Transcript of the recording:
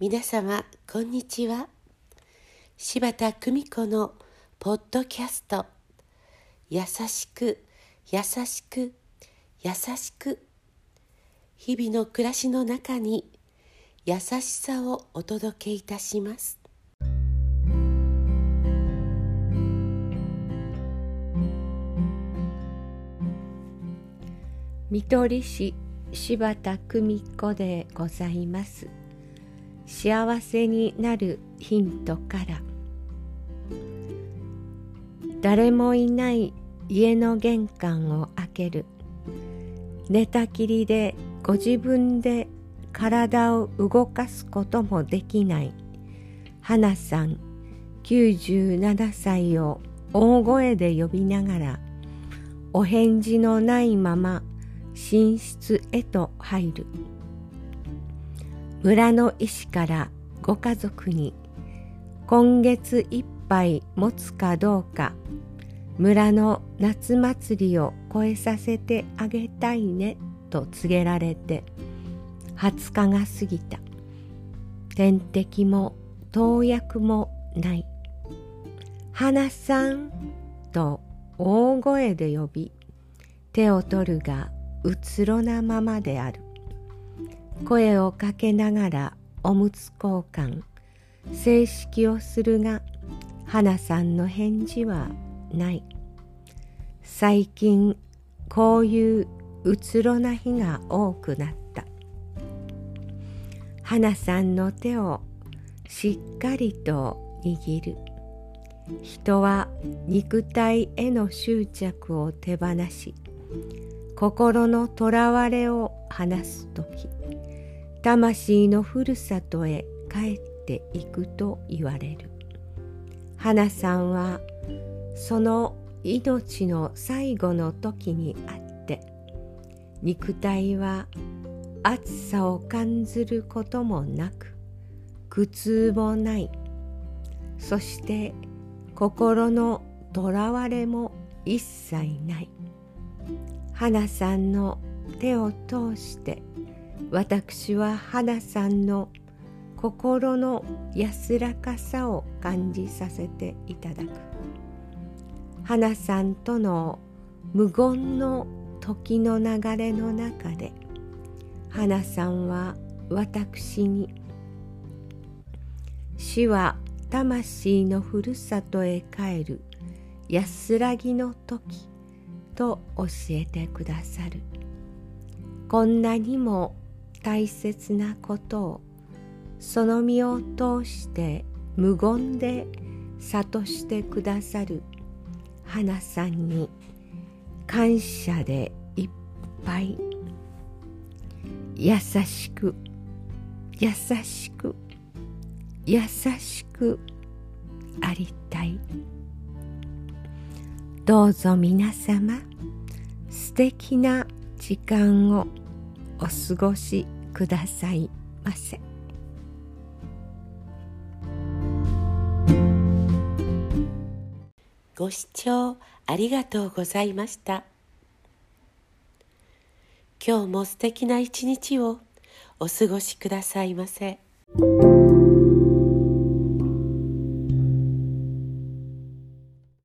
皆様こんにちは。柴田久美子のポッドキャスト「優しく優しく優しく」日々の暮らしの中に優しさをお届けいたします。見取り師柴田久美子でございます。幸せになるヒントから。誰もいない家の玄関を開ける。寝たきりでご自分で体を動かすこともできない。花さん97歳を大声で呼びながらお返事のないまま寝室へと入る。村の医師からご家族に今月いっぱい持つかどうか村の夏祭りを超えさせてあげたいねと告げられて20日が過ぎた。点滴も投薬もない花さんと大声で呼び手を取るがうつろなままである。声をかけながらおむつ交換。正式をするが花さんの返事はない。最近こういううつろな日が多くなった。花さんの手をしっかりと握る。人は肉体への執着を手放し心のとらわれを話す時魂のふるさとへ帰っていくと言われる。花さんはその命の最後の時にあって肉体は暑さを感じることもなく苦痛もない。そして心のとらわれも一切ない。花さんの手を通して私は花さんの心の安らかさを感じさせていただく。花さんとの無言の時の流れの中で花さんは私に死は魂のふるさとへ帰る安らぎの時と教えてくださる。こんなにも大切なことをその身を通して無言で諭してくださる花さんに感謝でいっぱい。優しく優しく優しくありたい。どうぞ皆様敵な時間をお過ごしくださいませ。ご視聴ありがとうございました。今日も素敵な一日をお過ごしくださいませ。